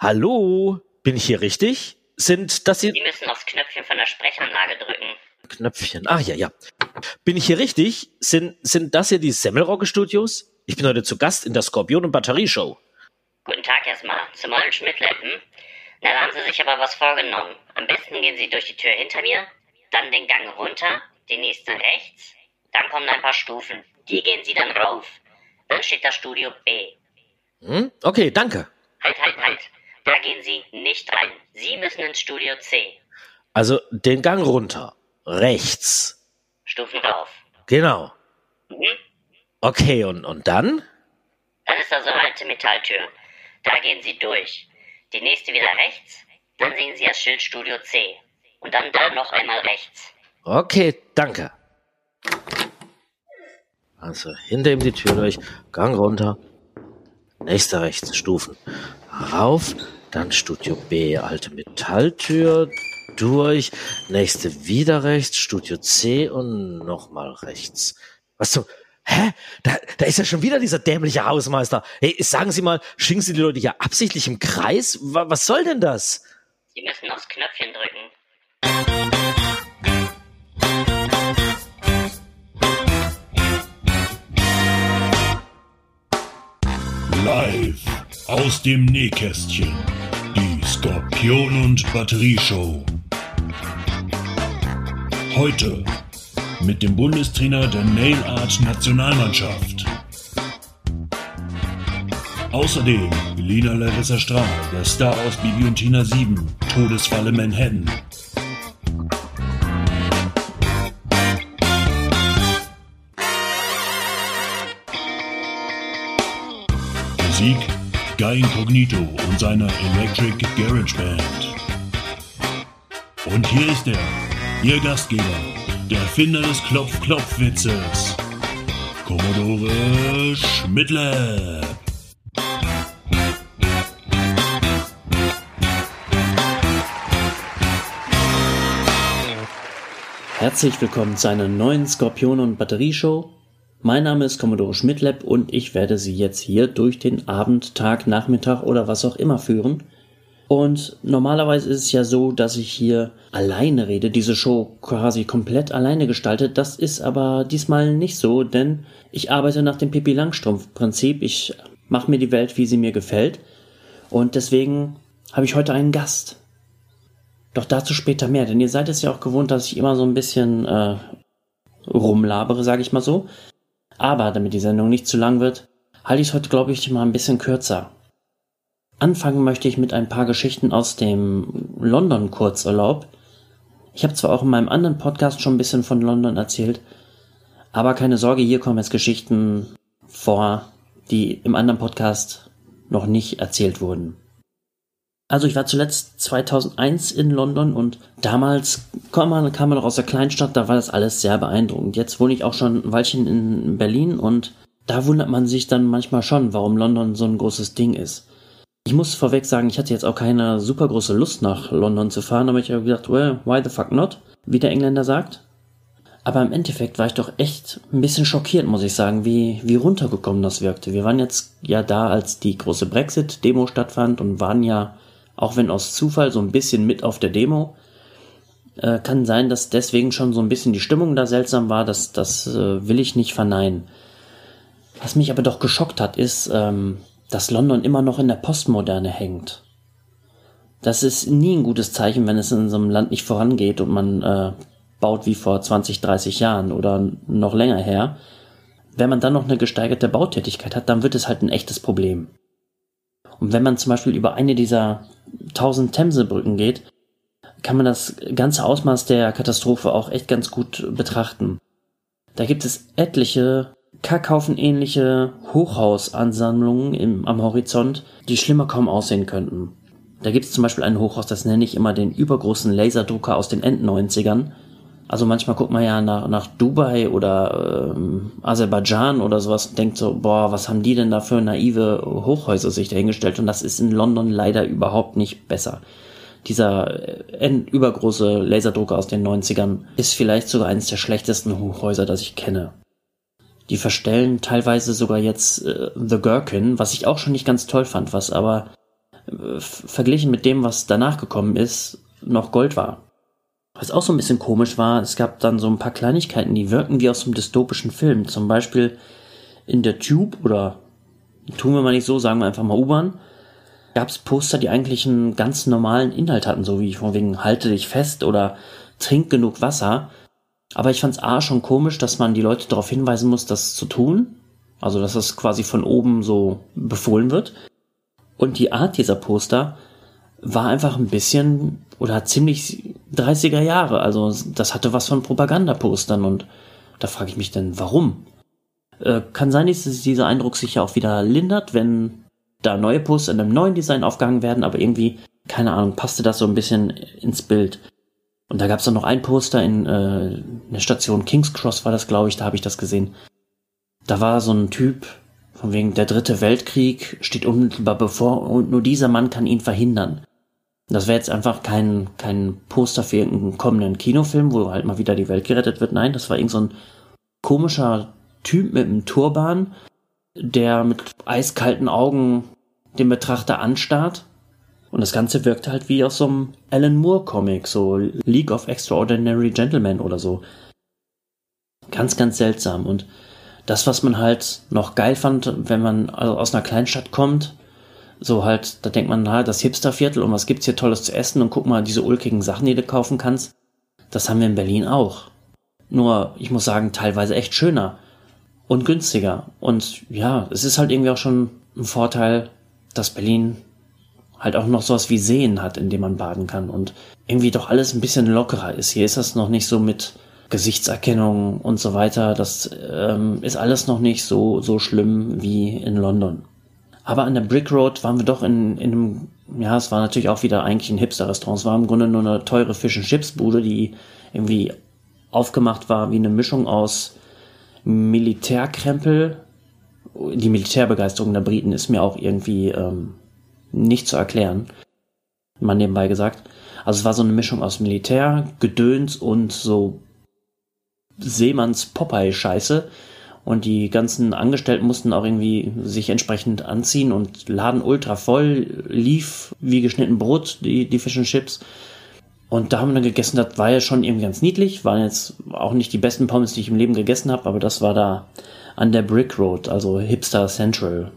Hallo? Bin ich hier richtig? Sind das Sie müssen aufs Knöpfchen von der Sprechanlage drücken. Knöpfchen. Ach ja, ja. Bin ich hier richtig? Sind, sind das hier die Semmelrogge Studios? Ich bin heute zu Gast in der Skorpion- und Batterieshow. Guten Tag erstmal. Zum Ollen Schmidtleppen. Na, da haben Sie sich aber was vorgenommen. Am besten gehen Sie durch die Tür hinter mir, dann den Gang runter, die nächste rechts, dann kommen ein paar Stufen. Die gehen Sie dann rauf. Dann steht das Studio B. Hm? Okay, danke. Halt, halt, halt. Da gehen Sie nicht rein. Sie müssen ins Studio C. Also den Gang runter. Rechts. Stufen rauf. Genau. Mhm. Okay, und, und dann? Dann ist da so eine alte Metalltür. Da gehen Sie durch. Die nächste wieder rechts. Dann sehen Sie das Schild Studio C. Und dann da noch einmal rechts. Okay, danke. Also hinter ihm die Tür durch, Gang runter, nächster rechts, Stufen. Rauf, dann Studio B, alte Metalltür, durch, nächste wieder rechts, Studio C und nochmal rechts. Was zum, hä? Da, da ist ja schon wieder dieser dämliche Hausmeister. Hey, sagen Sie mal, schicken Sie die Leute hier absichtlich im Kreis? Wa- Was soll denn das? Sie müssen aufs Knöpfchen drücken. Live aus dem Nähkästchen. Die Skorpion und Batterieshow. Heute mit dem Bundestrainer der Nail Art Nationalmannschaft. Außerdem Lina Larissa Strahl, der Star aus Bibi und Tina 7, Todesfalle Manhattan. Musik Guy Incognito und seiner Electric Garage Band. Und hier ist er, Ihr Gastgeber, der Erfinder des Klopf-Klopf-Witzes, Commodore Schmidtle. Herzlich willkommen zu einer neuen Skorpion- und Batterieshow. Mein Name ist Commodore Schmidtlepp und ich werde Sie jetzt hier durch den Abend, Tag, Nachmittag oder was auch immer führen. Und normalerweise ist es ja so, dass ich hier alleine rede, diese Show quasi komplett alleine gestaltet. Das ist aber diesmal nicht so, denn ich arbeite nach dem Pippi Langstrumpf-Prinzip. Ich mache mir die Welt, wie sie mir gefällt. Und deswegen habe ich heute einen Gast. Doch dazu später mehr, denn ihr seid es ja auch gewohnt, dass ich immer so ein bisschen äh, rumlabere, sage ich mal so. Aber damit die Sendung nicht zu lang wird, halte ich es heute, glaube ich, mal ein bisschen kürzer. Anfangen möchte ich mit ein paar Geschichten aus dem London-Kurzurlaub. Ich habe zwar auch in meinem anderen Podcast schon ein bisschen von London erzählt, aber keine Sorge, hier kommen jetzt Geschichten vor, die im anderen Podcast noch nicht erzählt wurden. Also ich war zuletzt 2001 in London und damals kam man, kam man noch aus der Kleinstadt, da war das alles sehr beeindruckend. Jetzt wohne ich auch schon ein Weilchen in Berlin und da wundert man sich dann manchmal schon, warum London so ein großes Ding ist. Ich muss vorweg sagen, ich hatte jetzt auch keine super große Lust nach London zu fahren, aber ich habe gedacht, well, why the fuck not, wie der Engländer sagt. Aber im Endeffekt war ich doch echt ein bisschen schockiert, muss ich sagen, wie, wie runtergekommen das wirkte. Wir waren jetzt ja da, als die große Brexit-Demo stattfand und waren ja auch wenn aus Zufall so ein bisschen mit auf der Demo. Äh, kann sein, dass deswegen schon so ein bisschen die Stimmung da seltsam war, das, das äh, will ich nicht verneinen. Was mich aber doch geschockt hat, ist, ähm, dass London immer noch in der Postmoderne hängt. Das ist nie ein gutes Zeichen, wenn es in so einem Land nicht vorangeht und man äh, baut wie vor 20, 30 Jahren oder noch länger her. Wenn man dann noch eine gesteigerte Bautätigkeit hat, dann wird es halt ein echtes Problem. Und wenn man zum Beispiel über eine dieser 1000 Themse-Brücken geht, kann man das ganze Ausmaß der Katastrophe auch echt ganz gut betrachten. Da gibt es etliche Kackhaufen-ähnliche Hochhausansammlungen im, am Horizont, die schlimmer kaum aussehen könnten. Da gibt es zum Beispiel ein Hochhaus, das nenne ich immer den übergroßen Laserdrucker aus den End-90ern. Also manchmal guckt man ja nach, nach Dubai oder ähm, Aserbaidschan oder sowas und denkt so, boah, was haben die denn da für naive Hochhäuser sich dahingestellt? Und das ist in London leider überhaupt nicht besser. Dieser äh, übergroße Laserdrucker aus den 90ern ist vielleicht sogar eines der schlechtesten Hochhäuser, das ich kenne. Die verstellen teilweise sogar jetzt äh, The Gherkin, was ich auch schon nicht ganz toll fand, was aber äh, verglichen mit dem, was danach gekommen ist, noch Gold war. Was auch so ein bisschen komisch war, es gab dann so ein paar Kleinigkeiten, die wirken wie aus einem dystopischen Film. Zum Beispiel in der Tube oder tun wir mal nicht so, sagen wir einfach mal U-Bahn, gab es Poster, die eigentlich einen ganz normalen Inhalt hatten, so wie von wegen halte dich fest oder trink genug Wasser. Aber ich fand es A schon komisch, dass man die Leute darauf hinweisen muss, das zu tun. Also dass das quasi von oben so befohlen wird. Und die Art dieser Poster war einfach ein bisschen oder ziemlich 30er Jahre. Also das hatte was von Propagandapostern und da frage ich mich dann, warum? Äh, kann sein, dass dieser Eindruck sich ja auch wieder lindert, wenn da neue Poster in einem neuen Design aufgehangen werden, aber irgendwie, keine Ahnung, passte das so ein bisschen ins Bild. Und da gab es dann noch ein Poster in äh, der Station King's Cross war das, glaube ich, da habe ich das gesehen. Da war so ein Typ, von wegen der dritte Weltkrieg steht unmittelbar bevor und nur dieser Mann kann ihn verhindern. Das wäre jetzt einfach kein, kein Poster für irgendeinen kommenden Kinofilm, wo halt mal wieder die Welt gerettet wird. Nein, das war irgend so komischer Typ mit einem Turban, der mit eiskalten Augen den Betrachter anstarrt. Und das Ganze wirkt halt wie aus so einem Alan Moore Comic, so League of Extraordinary Gentlemen oder so. Ganz, ganz seltsam. Und das, was man halt noch geil fand, wenn man aus einer Kleinstadt kommt, so halt, da denkt man, na, das Hipsterviertel und was gibt's hier Tolles zu essen und guck mal, diese ulkigen Sachen, die du kaufen kannst. Das haben wir in Berlin auch. Nur, ich muss sagen, teilweise echt schöner und günstiger. Und ja, es ist halt irgendwie auch schon ein Vorteil, dass Berlin halt auch noch sowas wie Seen hat, in dem man baden kann und irgendwie doch alles ein bisschen lockerer ist. Hier ist das noch nicht so mit Gesichtserkennung und so weiter. Das ähm, ist alles noch nicht so, so schlimm wie in London. Aber an der Brick Road waren wir doch in, in einem, ja, es war natürlich auch wieder eigentlich ein Hipster-Restaurant. Es war im Grunde nur eine teure Fish and Chips Bude, die irgendwie aufgemacht war wie eine Mischung aus Militärkrempel. Die Militärbegeisterung der Briten ist mir auch irgendwie ähm, nicht zu erklären. Mal nebenbei gesagt. Also es war so eine Mischung aus Militär, Gedöns und so Seemanns Popeye-Scheiße. Und die ganzen Angestellten mussten auch irgendwie sich entsprechend anziehen und laden ultra voll, lief wie geschnitten Brot, die, die Fish and Chips. Und da haben wir dann gegessen, das war ja schon irgendwie ganz niedlich, waren jetzt auch nicht die besten Pommes, die ich im Leben gegessen habe, aber das war da an der Brick Road, also Hipster Central.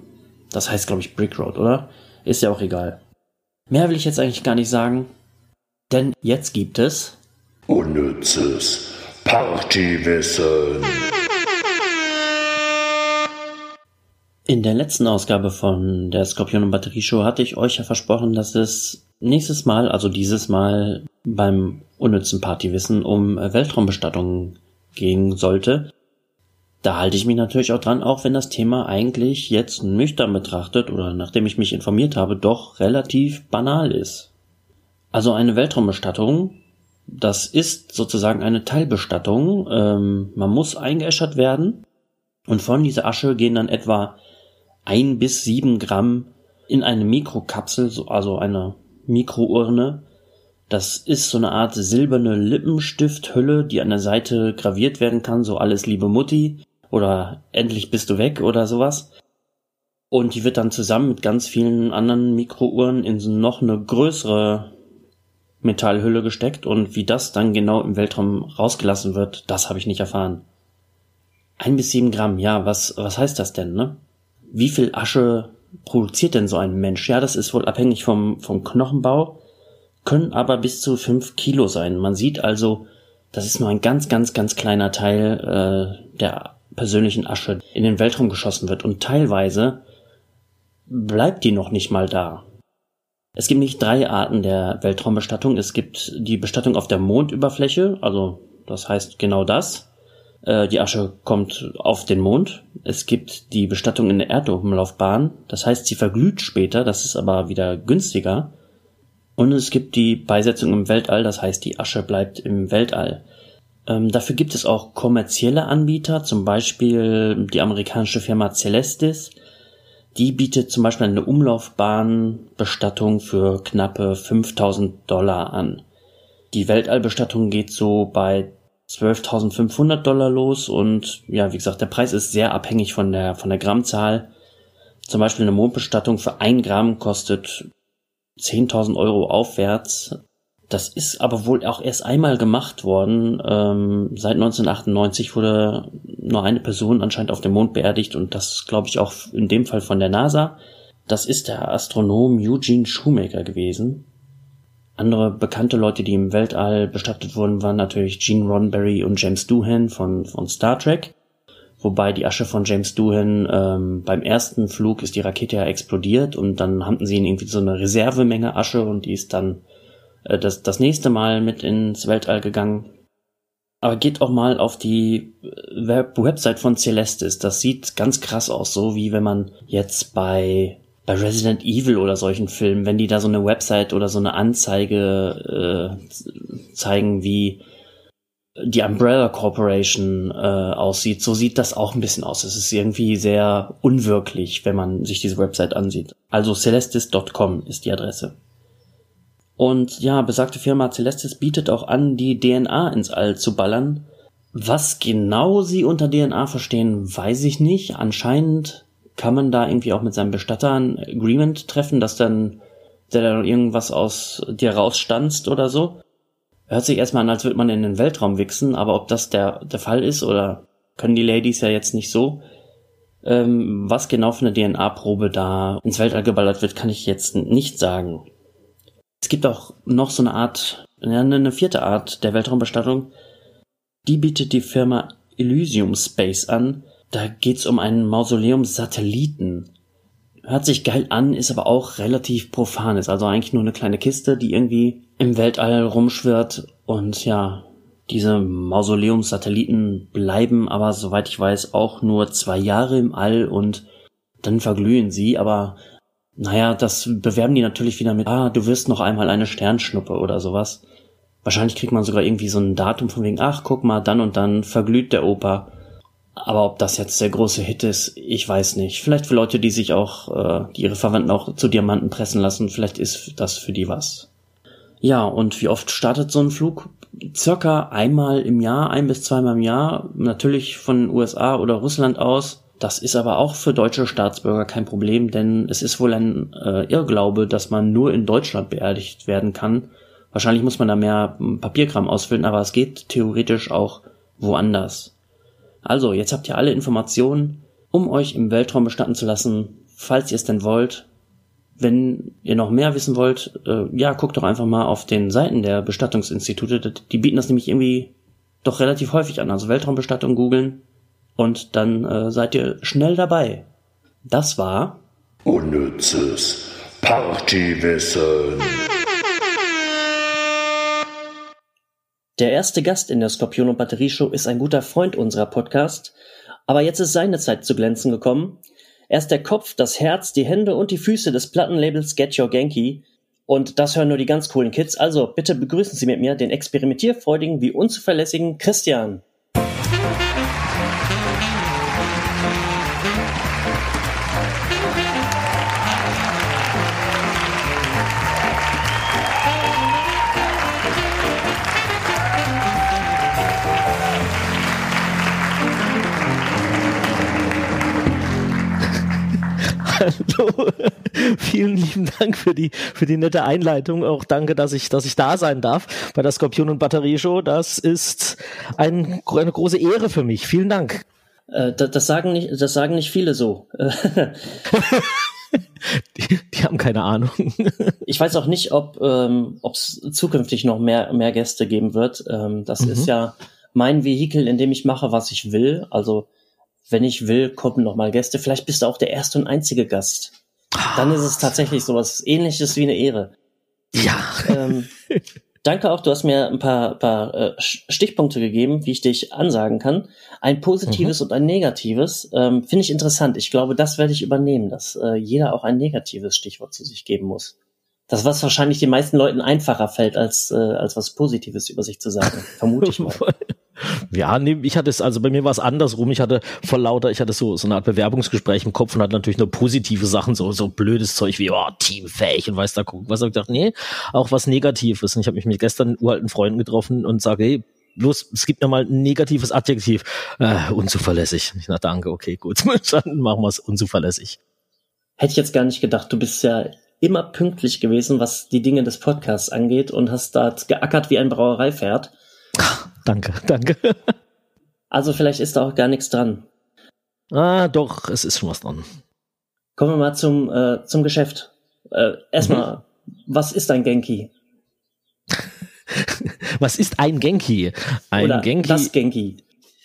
Das heißt, glaube ich, Brick Road, oder? Ist ja auch egal. Mehr will ich jetzt eigentlich gar nicht sagen, denn jetzt gibt es Unnützes Partywissen. In der letzten Ausgabe von der Skorpion und Batterie Show hatte ich euch ja versprochen, dass es nächstes Mal, also dieses Mal beim unnützen Partywissen um Weltraumbestattungen gehen sollte. Da halte ich mich natürlich auch dran, auch wenn das Thema eigentlich jetzt nüchtern betrachtet oder nachdem ich mich informiert habe, doch relativ banal ist. Also eine Weltraumbestattung, das ist sozusagen eine Teilbestattung. Ähm, man muss eingeäschert werden und von dieser Asche gehen dann etwa ein bis sieben Gramm in eine Mikrokapsel, also eine Mikrourne. Das ist so eine Art silberne Lippenstifthülle, die an der Seite graviert werden kann, so alles liebe Mutti oder endlich bist du weg oder sowas. Und die wird dann zusammen mit ganz vielen anderen Mikrouhren in noch eine größere Metallhülle gesteckt und wie das dann genau im Weltraum rausgelassen wird, das habe ich nicht erfahren. Ein bis sieben Gramm, ja, was, was heißt das denn, ne? Wie viel Asche produziert denn so ein Mensch? Ja, das ist wohl abhängig vom, vom Knochenbau, können aber bis zu fünf Kilo sein. Man sieht also, das ist nur ein ganz, ganz, ganz kleiner Teil äh, der persönlichen Asche in den Weltraum geschossen wird und teilweise bleibt die noch nicht mal da. Es gibt nicht drei Arten der Weltraumbestattung. Es gibt die Bestattung auf der Mondüberfläche, also das heißt genau das. Äh, die Asche kommt auf den Mond. Es gibt die Bestattung in der Erdumlaufbahn. Das heißt, sie verglüht später. Das ist aber wieder günstiger. Und es gibt die Beisetzung im Weltall. Das heißt, die Asche bleibt im Weltall. Ähm, dafür gibt es auch kommerzielle Anbieter, zum Beispiel die amerikanische Firma Celestis. Die bietet zum Beispiel eine Umlaufbahnbestattung für knappe 5000 Dollar an. Die Weltallbestattung geht so bei 12.500 Dollar los und ja, wie gesagt, der Preis ist sehr abhängig von der, von der Grammzahl. Zum Beispiel eine Mondbestattung für ein Gramm kostet 10.000 Euro aufwärts. Das ist aber wohl auch erst einmal gemacht worden. Ähm, seit 1998 wurde nur eine Person anscheinend auf dem Mond beerdigt und das glaube ich auch in dem Fall von der NASA. Das ist der Astronom Eugene Shoemaker gewesen. Andere bekannte Leute, die im Weltall bestattet wurden, waren natürlich Gene Roddenberry und James Doohan von, von Star Trek. Wobei die Asche von James Doohan ähm, beim ersten Flug ist die Rakete ja explodiert und dann hatten sie irgendwie so eine Reservemenge Asche und die ist dann äh, das, das nächste Mal mit ins Weltall gegangen. Aber geht auch mal auf die äh, Web Website von Celestis. Das sieht ganz krass aus, so wie wenn man jetzt bei bei Resident Evil oder solchen Filmen, wenn die da so eine Website oder so eine Anzeige äh, zeigen, wie die Umbrella Corporation äh, aussieht, so sieht das auch ein bisschen aus. Es ist irgendwie sehr unwirklich, wenn man sich diese Website ansieht. Also celestis.com ist die Adresse. Und ja, besagte Firma Celestis bietet auch an, die DNA ins All zu ballern. Was genau sie unter DNA verstehen, weiß ich nicht. Anscheinend kann man da irgendwie auch mit seinem Bestatter ein Agreement treffen, dass dann der dann irgendwas aus dir rausstanzt oder so. Hört sich erstmal an, als würde man in den Weltraum wichsen, aber ob das der, der Fall ist oder können die Ladies ja jetzt nicht so. Ähm, was genau für eine DNA-Probe da ins Weltall geballert wird, kann ich jetzt nicht sagen. Es gibt auch noch so eine Art, eine vierte Art der Weltraumbestattung. Die bietet die Firma Elysium Space an. Da geht's um einen Mausoleum-Satelliten. Hört sich geil an, ist aber auch relativ profan. Ist also eigentlich nur eine kleine Kiste, die irgendwie im Weltall rumschwirrt. Und ja, diese Mausoleum-Satelliten bleiben aber, soweit ich weiß, auch nur zwei Jahre im All und dann verglühen sie. Aber naja, das bewerben die natürlich wieder mit, ah, du wirst noch einmal eine Sternschnuppe oder sowas. Wahrscheinlich kriegt man sogar irgendwie so ein Datum von wegen, ach, guck mal, dann und dann verglüht der Opa. Aber ob das jetzt der große Hit ist, ich weiß nicht. Vielleicht für Leute, die sich auch, äh, die ihre Verwandten auch zu Diamanten pressen lassen, vielleicht ist das für die was. Ja, und wie oft startet so ein Flug? Circa einmal im Jahr, ein bis zweimal im Jahr, natürlich von USA oder Russland aus. Das ist aber auch für deutsche Staatsbürger kein Problem, denn es ist wohl ein äh, Irrglaube, dass man nur in Deutschland beerdigt werden kann. Wahrscheinlich muss man da mehr Papierkram ausfüllen, aber es geht theoretisch auch woanders. Also, jetzt habt ihr alle Informationen, um euch im Weltraum bestatten zu lassen, falls ihr es denn wollt. Wenn ihr noch mehr wissen wollt, äh, ja, guckt doch einfach mal auf den Seiten der Bestattungsinstitute. Die bieten das nämlich irgendwie doch relativ häufig an. Also Weltraumbestattung googeln und dann äh, seid ihr schnell dabei. Das war Unnützes Partywissen. Der erste Gast in der Skorpion und Batterie Show ist ein guter Freund unserer Podcast, aber jetzt ist seine Zeit zu glänzen gekommen. Er ist der Kopf, das Herz, die Hände und die Füße des Plattenlabels Get Your Genki. Und das hören nur die ganz coolen Kids. Also bitte begrüßen Sie mit mir den experimentierfreudigen wie unzuverlässigen Christian. Hallo. Vielen lieben Dank für die, für die nette Einleitung. Auch danke, dass ich, dass ich da sein darf bei der Skorpion und Batterie Show. Das ist ein, eine große Ehre für mich. Vielen Dank. Äh, das, das, sagen nicht, das sagen nicht viele so. die, die, haben keine Ahnung. ich weiß auch nicht, ob ähm, es zukünftig noch mehr, mehr Gäste geben wird. Ähm, das mhm. ist ja mein Vehikel, in dem ich mache, was ich will. Also wenn ich will, kommen noch mal Gäste. Vielleicht bist du auch der erste und einzige Gast. Dann ist es tatsächlich sowas ähnliches wie eine Ehre. Ja. Ähm, danke auch, du hast mir ein paar, paar äh, Stichpunkte gegeben, wie ich dich ansagen kann. Ein positives mhm. und ein negatives. Ähm, Finde ich interessant. Ich glaube, das werde ich übernehmen, dass äh, jeder auch ein negatives Stichwort zu sich geben muss. Das, was wahrscheinlich den meisten Leuten einfacher fällt, als, äh, als was Positives über sich zu sagen. Vermute ich mal. Ja, nee, ich hatte es, also bei mir war es andersrum. Ich hatte vor lauter, ich hatte so, so eine Art Bewerbungsgespräch im Kopf und hatte natürlich nur positive Sachen, so, so blödes Zeug wie, oh, teamfähig und weiß da gucken. Was hab ich gedacht, nee, auch was Negatives. Und ich habe mich mit gestern uralten Freunden getroffen und sage, hey, los, es gibt mir mal ein negatives Adjektiv. Äh, unzuverlässig. Ich dachte, danke, okay, gut. Dann machen wir es unzuverlässig. Hätte ich jetzt gar nicht gedacht. Du bist ja immer pünktlich gewesen, was die Dinge des Podcasts angeht und hast da geackert wie ein Brauereipferd. Danke, danke. Also vielleicht ist da auch gar nichts dran. Ah, doch, es ist schon was dran. Kommen wir mal zum, äh, zum Geschäft. Äh, erstmal, mhm. was ist ein Genki? was ist ein Genki? Ein Oder Genki. Das Genki.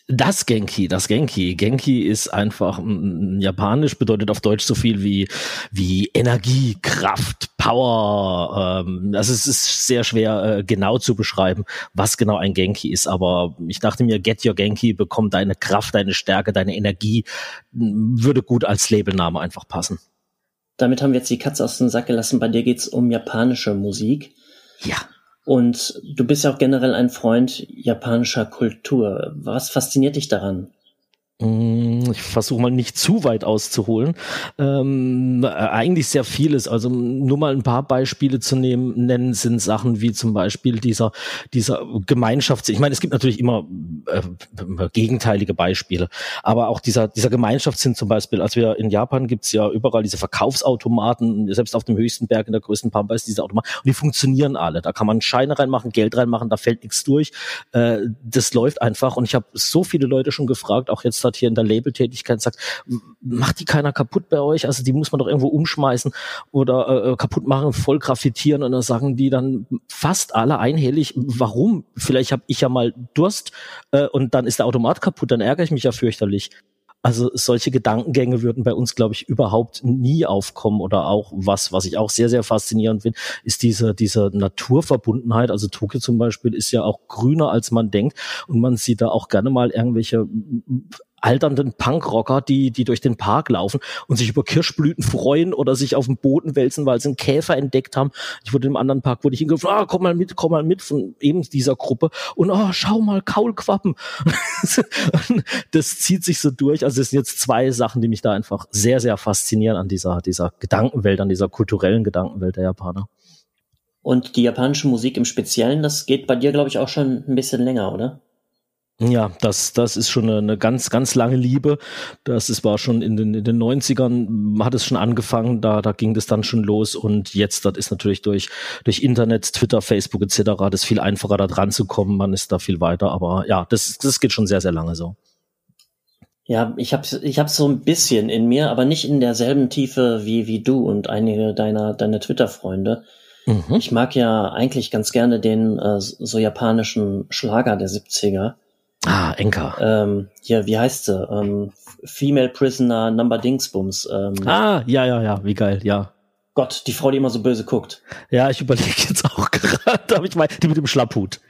Das Genki, das Genki. Genki ist einfach m, japanisch, bedeutet auf Deutsch so viel wie, wie Energie, Kraft, Power. Ähm, also es ist sehr schwer äh, genau zu beschreiben, was genau ein Genki ist. Aber ich dachte mir, Get Your Genki bekommt deine Kraft, deine Stärke, deine Energie, würde gut als Labelname einfach passen. Damit haben wir jetzt die Katze aus dem Sack gelassen. Bei dir geht's um japanische Musik. Ja. Und du bist ja auch generell ein Freund japanischer Kultur. Was fasziniert dich daran? Mm, ich versuche mal nicht zu weit auszuholen. Ähm, äh, eigentlich sehr vieles. Also nur mal ein paar Beispiele zu nehmen, nennen sind Sachen wie zum Beispiel dieser dieser Gemeinschafts. Ich meine, es gibt natürlich immer äh, gegenteilige Beispiele, aber auch dieser dieser Gemeinschaftssinn zum Beispiel. Als wir in Japan gibt's ja überall diese Verkaufsautomaten, selbst auf dem höchsten Berg in der größten Pampa ist diese Automaten und die funktionieren alle. Da kann man Scheine reinmachen, Geld reinmachen, da fällt nichts durch. Äh, das läuft einfach und ich habe so viele Leute schon gefragt, auch jetzt hat hier in der Labeltätigkeit sagt, macht die keiner kaputt bei euch? Also die muss man doch irgendwo umschmeißen oder äh, äh, kaputt machen, voll graffitieren und dann sagen die dann fast alle einhellig, warum? Vielleicht habe ich ja mal Durst äh, und dann ist der Automat kaputt, dann ärgere ich mich ja fürchterlich. Also solche Gedankengänge würden bei uns, glaube ich, überhaupt nie aufkommen. Oder auch was, was ich auch sehr, sehr faszinierend finde, ist diese, diese Naturverbundenheit. Also Tokio zum Beispiel ist ja auch grüner, als man denkt. Und man sieht da auch gerne mal irgendwelche alternden Punkrocker, die, die durch den Park laufen und sich über Kirschblüten freuen oder sich auf dem Boden wälzen, weil sie einen Käfer entdeckt haben. Ich wurde im anderen Park, wurde ich hingerufen, ah, komm mal mit, komm mal mit von eben dieser Gruppe und oh, schau mal, Kaulquappen. das zieht sich so durch. Also es sind jetzt zwei Sachen, die mich da einfach sehr, sehr faszinieren an dieser, dieser Gedankenwelt, an dieser kulturellen Gedankenwelt der Japaner. Und die japanische Musik im Speziellen, das geht bei dir, glaube ich, auch schon ein bisschen länger, oder? Ja, das, das ist schon eine, ganz, ganz lange Liebe. Das ist, war schon in den, in den 90ern, hat es schon angefangen, da, da ging das dann schon los und jetzt, das ist natürlich durch, durch Internet, Twitter, Facebook etc. das viel einfacher da dran zu kommen. Man ist da viel weiter, aber ja, das, das geht schon sehr, sehr lange so. Ja, ich habe ich hab so ein bisschen in mir, aber nicht in derselben Tiefe wie, wie du und einige deiner, deiner Twitter-Freunde. Mhm. Ich mag ja eigentlich ganz gerne den äh, so japanischen Schlager der 70er. Ah, Enka. Ähm, ja, wie heißt sie? Ähm, Female Prisoner Number Dingsbums. Ähm, ah, ja, ja, ja, wie geil, ja. Gott, die Frau, die immer so böse guckt. Ja, ich überlege jetzt auch gerade, aber ich meine, die mit dem Schlapphut.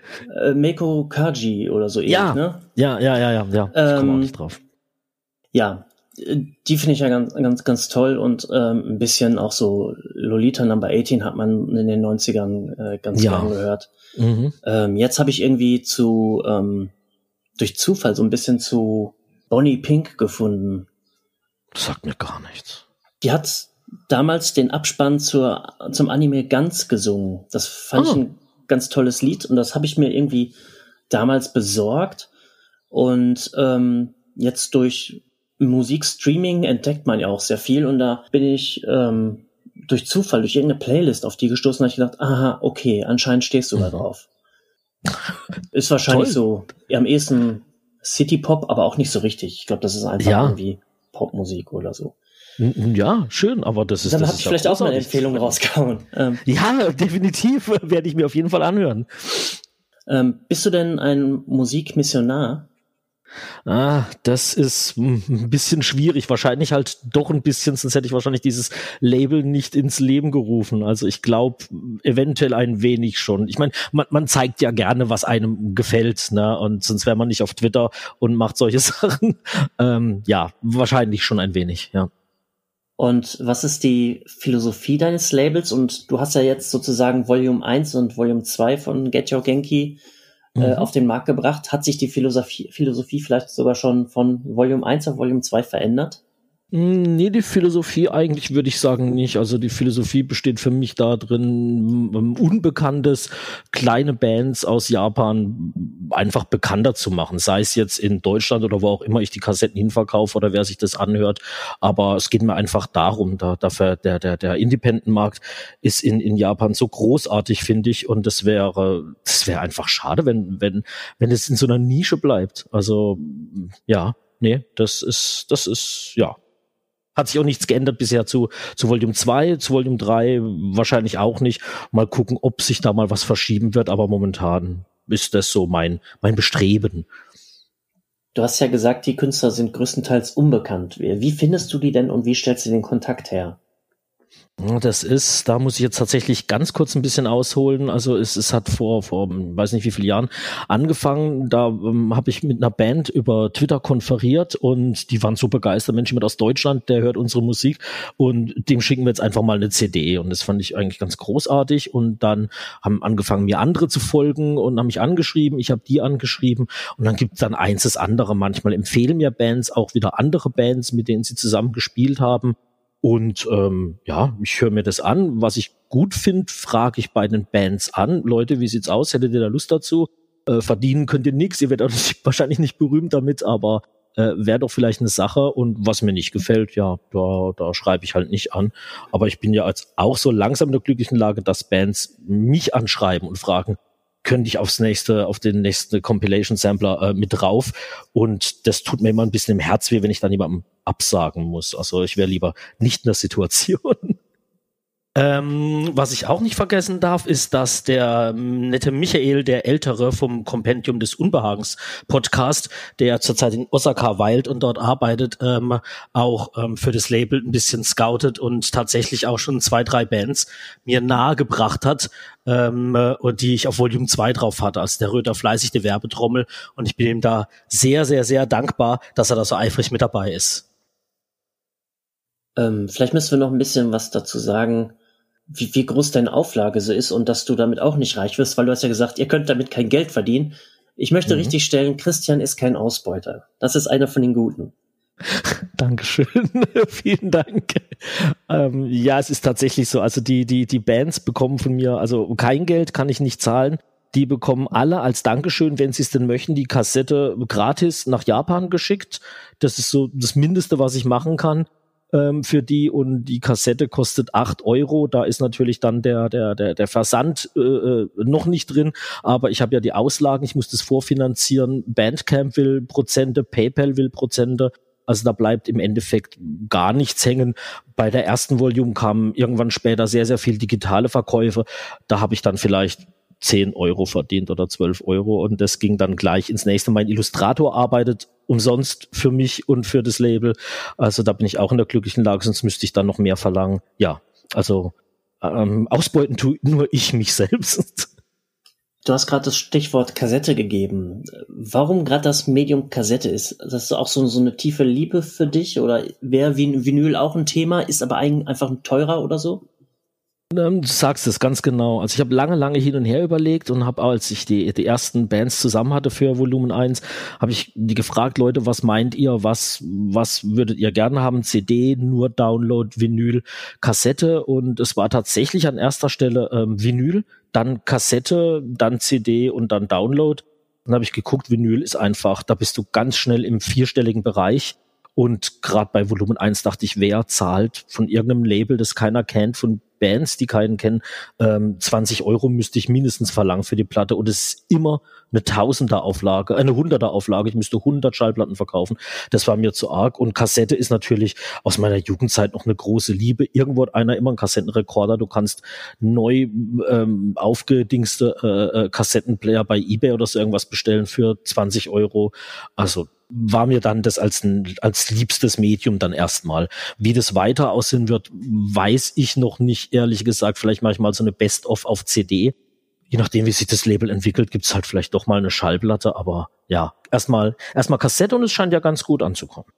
Äh, Meiko Kaji oder so ja. ähnlich, ne? Ja, ja, ja, ja, ja. Ich ähm, komme auch nicht drauf. Ja, die finde ich ja ganz, ganz, ganz toll und ähm, ein bisschen auch so Lolita Number 18 hat man in den 90ern äh, ganz ja. gern gehört. Mhm. Ähm, jetzt habe ich irgendwie zu ähm, durch Zufall so ein bisschen zu Bonnie Pink gefunden. Das sagt mir gar nichts. Die hat damals den Abspann zur, zum Anime ganz gesungen. Das fand oh. ich ein ganz tolles Lied und das habe ich mir irgendwie damals besorgt. Und ähm, jetzt durch Musikstreaming entdeckt man ja auch sehr viel und da bin ich ähm, durch Zufall, durch irgendeine Playlist auf die gestoßen, habe ich gedacht, aha, okay, anscheinend stehst du da mhm. drauf. Ist wahrscheinlich Toll. so am ehesten City Pop, aber auch nicht so richtig. Ich glaube, das ist einfach ja. irgendwie Popmusik oder so. Ja, schön, aber das ist. Dann habe ich vielleicht auch mal eine Empfehlung rausgehauen. Ähm, ja, definitiv werde ich mir auf jeden Fall anhören. Ähm, bist du denn ein Musikmissionar? Ah, das ist ein bisschen schwierig. Wahrscheinlich halt doch ein bisschen, sonst hätte ich wahrscheinlich dieses Label nicht ins Leben gerufen. Also ich glaube, eventuell ein wenig schon. Ich meine, man, man zeigt ja gerne, was einem gefällt, ne? Und sonst wäre man nicht auf Twitter und macht solche Sachen. Ähm, ja, wahrscheinlich schon ein wenig, ja. Und was ist die Philosophie deines Labels? Und du hast ja jetzt sozusagen Volume 1 und Volume 2 von Get Your Genki äh, mhm. auf den Markt gebracht. Hat sich die Philosophie, Philosophie vielleicht sogar schon von Volume 1 auf Volume 2 verändert? Hm, nee, die Philosophie eigentlich würde ich sagen nicht. Also die Philosophie besteht für mich da drin, unbekanntes kleine Bands aus Japan einfach bekannter zu machen. Sei es jetzt in Deutschland oder wo auch immer ich die Kassetten hinverkaufe oder wer sich das anhört. Aber es geht mir einfach darum, da, dafür der, der, der Independent-Markt ist in, in Japan so großartig, finde ich. Und das wäre, das wäre einfach schade, wenn, wenn, wenn es in so einer Nische bleibt. Also, ja, nee, das ist, das ist, ja, hat sich auch nichts geändert bisher zu, zu Volume 2, zu Volume 3 wahrscheinlich auch nicht. Mal gucken, ob sich da mal was verschieben wird, aber momentan ist das so mein, mein Bestreben. Du hast ja gesagt, die Künstler sind größtenteils unbekannt. Wie findest du die denn und wie stellst du den Kontakt her? Das ist, da muss ich jetzt tatsächlich ganz kurz ein bisschen ausholen. Also es, es hat vor, vor weiß nicht wie viele Jahren angefangen. Da ähm, habe ich mit einer Band über Twitter konferiert und die waren so begeistert. Mensch, jemand aus Deutschland, der hört unsere Musik und dem schicken wir jetzt einfach mal eine CD. Und das fand ich eigentlich ganz großartig. Und dann haben angefangen, mir andere zu folgen und haben mich angeschrieben. Ich habe die angeschrieben. Und dann gibt es dann eins das andere. Manchmal empfehlen mir Bands auch wieder andere Bands, mit denen sie zusammen gespielt haben. Und ähm, ja, ich höre mir das an. Was ich gut finde, frage ich bei den Bands an. Leute, wie sieht's aus? Hättet ihr da Lust dazu? Äh, verdienen könnt ihr nichts. Ihr werdet nicht, wahrscheinlich nicht berühmt damit, aber äh, wäre doch vielleicht eine Sache. Und was mir nicht gefällt, ja, da, da schreibe ich halt nicht an. Aber ich bin ja als auch so langsam in der glücklichen Lage, dass Bands mich anschreiben und fragen, könnte ich aufs nächste, auf den nächsten Compilation Sampler äh, mit drauf. Und das tut mir immer ein bisschen im Herz weh, wenn ich dann jemandem absagen muss. Also ich wäre lieber nicht in der Situation. Ähm, was ich auch nicht vergessen darf, ist, dass der ähm, nette Michael, der Ältere vom Kompendium des Unbehagens Podcast, der zurzeit in Osaka weilt und dort arbeitet, ähm, auch ähm, für das Label ein bisschen scoutet und tatsächlich auch schon zwei, drei Bands mir nahegebracht hat ähm, und die ich auf Volume 2 drauf hatte. Also der da fleißig die Werbetrommel und ich bin ihm da sehr, sehr, sehr dankbar, dass er da so eifrig mit dabei ist. Ähm, vielleicht müssen wir noch ein bisschen was dazu sagen, wie, wie groß deine Auflage so ist und dass du damit auch nicht reich wirst, weil du hast ja gesagt, ihr könnt damit kein Geld verdienen. Ich möchte mhm. richtig stellen, Christian ist kein Ausbeuter. Das ist einer von den Guten. Dankeschön, vielen Dank. Ähm, ja, es ist tatsächlich so. Also die die die Bands bekommen von mir also kein Geld, kann ich nicht zahlen. Die bekommen alle als Dankeschön, wenn sie es denn möchten, die Kassette gratis nach Japan geschickt. Das ist so das Mindeste, was ich machen kann ähm, für die und die Kassette kostet acht Euro. Da ist natürlich dann der, der, der, der Versand äh, äh, noch nicht drin, aber ich habe ja die Auslagen, ich muss das vorfinanzieren. Bandcamp will Prozente, PayPal will Prozente. Also da bleibt im Endeffekt gar nichts hängen. Bei der ersten Volume kamen irgendwann später sehr, sehr viel digitale Verkäufe. Da habe ich dann vielleicht 10 Euro verdient oder 12 Euro und das ging dann gleich ins nächste. Mein Illustrator arbeitet umsonst für mich und für das Label. Also da bin ich auch in der glücklichen Lage, sonst müsste ich dann noch mehr verlangen. Ja, also ähm, ausbeuten tue nur ich mich selbst. Du hast gerade das Stichwort Kassette gegeben. Warum gerade das Medium Kassette ist? Das ist auch so, so eine tiefe Liebe für dich oder wäre Vinyl auch ein Thema, ist aber einfach teurer oder so? Ähm, du sagst es ganz genau. Also ich habe lange, lange hin und her überlegt und habe, als ich die, die ersten Bands zusammen hatte für Volumen 1, habe ich die gefragt, Leute, was meint ihr, was, was würdet ihr gerne haben? CD, nur Download, Vinyl, Kassette und es war tatsächlich an erster Stelle ähm, Vinyl, dann Kassette, dann CD und dann Download. Dann habe ich geguckt, Vinyl ist einfach, da bist du ganz schnell im vierstelligen Bereich. Und gerade bei Volumen 1 dachte ich, wer zahlt von irgendeinem Label, das keiner kennt, von Bands, die keinen kennen, ähm, 20 Euro müsste ich mindestens verlangen für die Platte und es ist immer eine Tausender Auflage, eine Hunderter Auflage. Ich müsste 100 Schallplatten verkaufen. Das war mir zu arg. Und Kassette ist natürlich aus meiner Jugendzeit noch eine große Liebe. Irgendwo hat einer immer einen Kassettenrekorder. Du kannst neu ähm, aufgedingste äh, äh, Kassettenplayer bei eBay oder so irgendwas bestellen für 20 Euro. Also war mir dann das als, ein, als liebstes Medium dann erstmal. Wie das weiter aussehen wird, weiß ich noch nicht, ehrlich gesagt. Vielleicht mache ich mal so eine Best-of auf CD. Je nachdem, wie sich das Label entwickelt, gibt's halt vielleicht doch mal eine Schallplatte, aber ja, erstmal, erstmal Kassette und es scheint ja ganz gut anzukommen.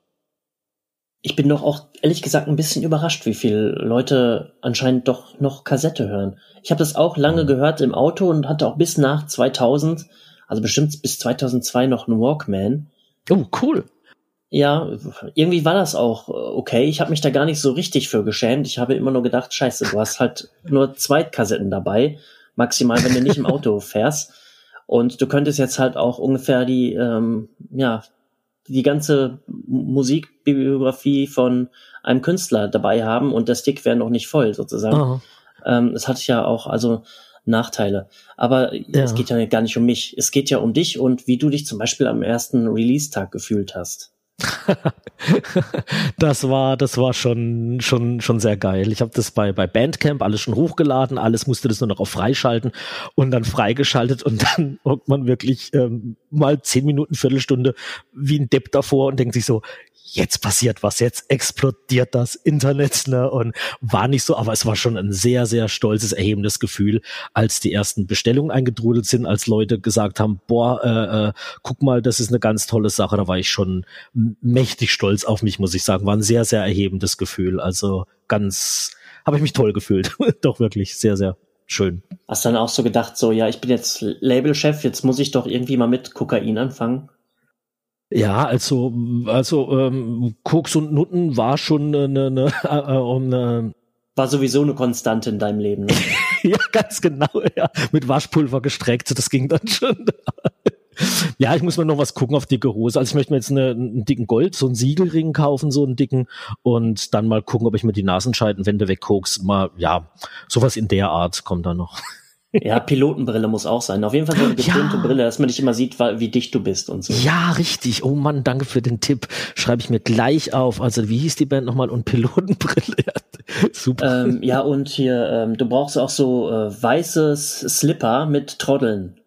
Ich bin doch auch ehrlich gesagt ein bisschen überrascht, wie viele Leute anscheinend doch noch Kassette hören. Ich habe das auch lange mhm. gehört im Auto und hatte auch bis nach 2000, also bestimmt bis 2002 noch einen Walkman. Oh, cool. Ja, irgendwie war das auch äh, okay. Ich habe mich da gar nicht so richtig für geschämt. Ich habe immer nur gedacht, scheiße, du hast halt nur zwei Kassetten dabei, maximal, wenn du nicht im Auto fährst. Und du könntest jetzt halt auch ungefähr die, ähm, ja, die ganze Musikbibliografie von einem Künstler dabei haben und der Stick wäre noch nicht voll sozusagen. Ähm, es hatte ja auch also Nachteile. Aber ja. es geht ja gar nicht um mich. Es geht ja um dich und wie du dich zum Beispiel am ersten Release-Tag gefühlt hast. das war, das war schon, schon, schon sehr geil. Ich habe das bei, bei Bandcamp alles schon hochgeladen, alles musste das nur noch auf freischalten und dann freigeschaltet und dann hockt man wirklich ähm, mal zehn Minuten, Viertelstunde wie ein Depp davor und denkt sich so, jetzt passiert was, jetzt explodiert das Internet, ne? Und war nicht so, aber es war schon ein sehr, sehr stolzes, erhebendes Gefühl, als die ersten Bestellungen eingedrudelt sind, als Leute gesagt haben, boah, äh, äh, guck mal, das ist eine ganz tolle Sache. Da war ich schon mächtig stolz auf mich, muss ich sagen. War ein sehr, sehr erhebendes Gefühl. Also ganz, habe ich mich toll gefühlt. Doch wirklich sehr, sehr schön. Hast dann auch so gedacht, so, ja, ich bin jetzt Labelchef, jetzt muss ich doch irgendwie mal mit Kokain anfangen? Ja, also, also ähm, Koks und Nutten war schon eine, eine, eine war sowieso eine Konstante in deinem Leben. Ne? ja, ganz genau, ja. Mit Waschpulver gestreckt, das ging dann schon. ja, ich muss mir noch was gucken auf dicke Hose. Also ich möchte mir jetzt eine, einen dicken Gold, so einen Siegelring kaufen, so einen dicken, und dann mal gucken, ob ich mir die Nasenscheidenwände wegkokс. Mal, ja, sowas in der Art kommt dann noch. Ja, Pilotenbrille muss auch sein. Auf jeden Fall so eine getönte ja. Brille, dass man nicht immer sieht, wie dicht du bist und so. Ja, richtig. Oh Mann, danke für den Tipp. Schreibe ich mir gleich auf. Also, wie hieß die Band nochmal? Und Pilotenbrille. Super. Ähm, ja, und hier, ähm, du brauchst auch so äh, weißes Slipper mit Troddeln.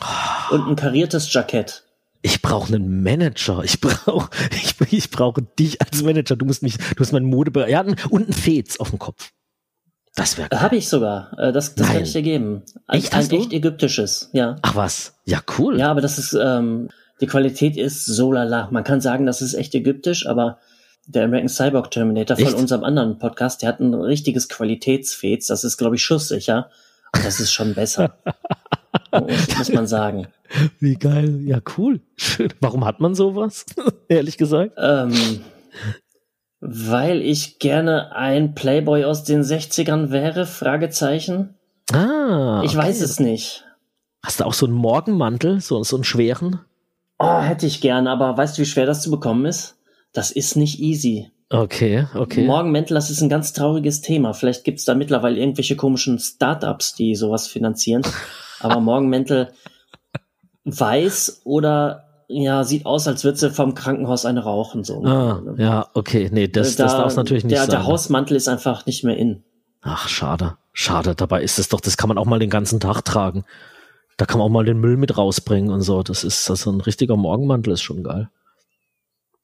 Oh. Und ein kariertes Jackett. Ich brauche einen Manager. Ich brauche ich, ich brauche dich als Manager. Du musst mich, du musst mein Mode ja, und ein Fez auf dem Kopf. Das wäre Habe ich sogar. Äh, das, das kann ich dir geben. Ein, echt, ein echt ägyptisches, ja. Ach was? Ja, cool. Ja, aber das ist, ähm, die Qualität ist so lala. Man kann sagen, das ist echt ägyptisch, aber der American Cyborg Terminator echt? von unserem anderen Podcast, der hat ein richtiges Qualitätsfez. Das ist, glaube ich, schusssicher. Und das ist schon besser. muss, muss man sagen. Wie geil. Ja, cool. Schön. Warum hat man sowas? Ehrlich gesagt. Ähm, weil ich gerne ein Playboy aus den 60ern wäre? Fragezeichen. Ah. Ich weiß es nicht. Hast du auch so einen Morgenmantel, so, so einen schweren? Oh, hätte ich gern, aber weißt du, wie schwer das zu bekommen ist? Das ist nicht easy. Okay, okay. Morgenmäntel, das ist ein ganz trauriges Thema. Vielleicht gibt's da mittlerweile irgendwelche komischen Startups, die sowas finanzieren. Aber Morgenmäntel weiß oder ja, sieht aus, als würde sie vom Krankenhaus eine rauchen. So. Ah, ja, okay. Nee, das, da, das darf natürlich nicht der, sein. Der Hausmantel ist einfach nicht mehr in. Ach, schade. Schade. Dabei ist es doch, das kann man auch mal den ganzen Tag tragen. Da kann man auch mal den Müll mit rausbringen und so. Das ist, ist ein richtiger Morgenmantel, ist schon geil.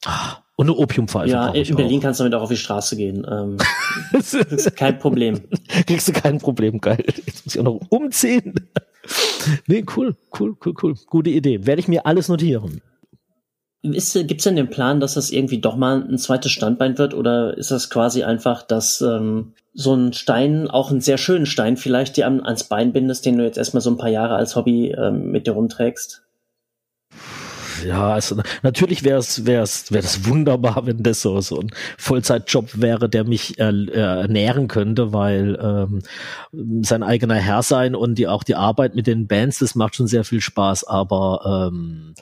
Ah, und eine Opiumpfeife. Ja, in Berlin auch. kannst du damit auch auf die Straße gehen. Ähm, kein Problem. Kriegst du kein Problem, geil. Jetzt muss ich auch noch umziehen. Nee, cool, cool, cool, cool. Gute Idee. Werde ich mir alles notieren. Gibt es denn den Plan, dass das irgendwie doch mal ein zweites Standbein wird oder ist das quasi einfach, dass ähm, so ein Stein, auch einen sehr schönen Stein vielleicht, dir ans Bein bindest, den du jetzt erstmal so ein paar Jahre als Hobby ähm, mit dir rumträgst? Ja, also natürlich wäre es wäre es wäre das wunderbar, wenn das so so ein Vollzeitjob wäre, der mich äh, ernähren könnte, weil ähm, sein eigener Herr sein und die auch die Arbeit mit den Bands, das macht schon sehr viel Spaß, aber ähm,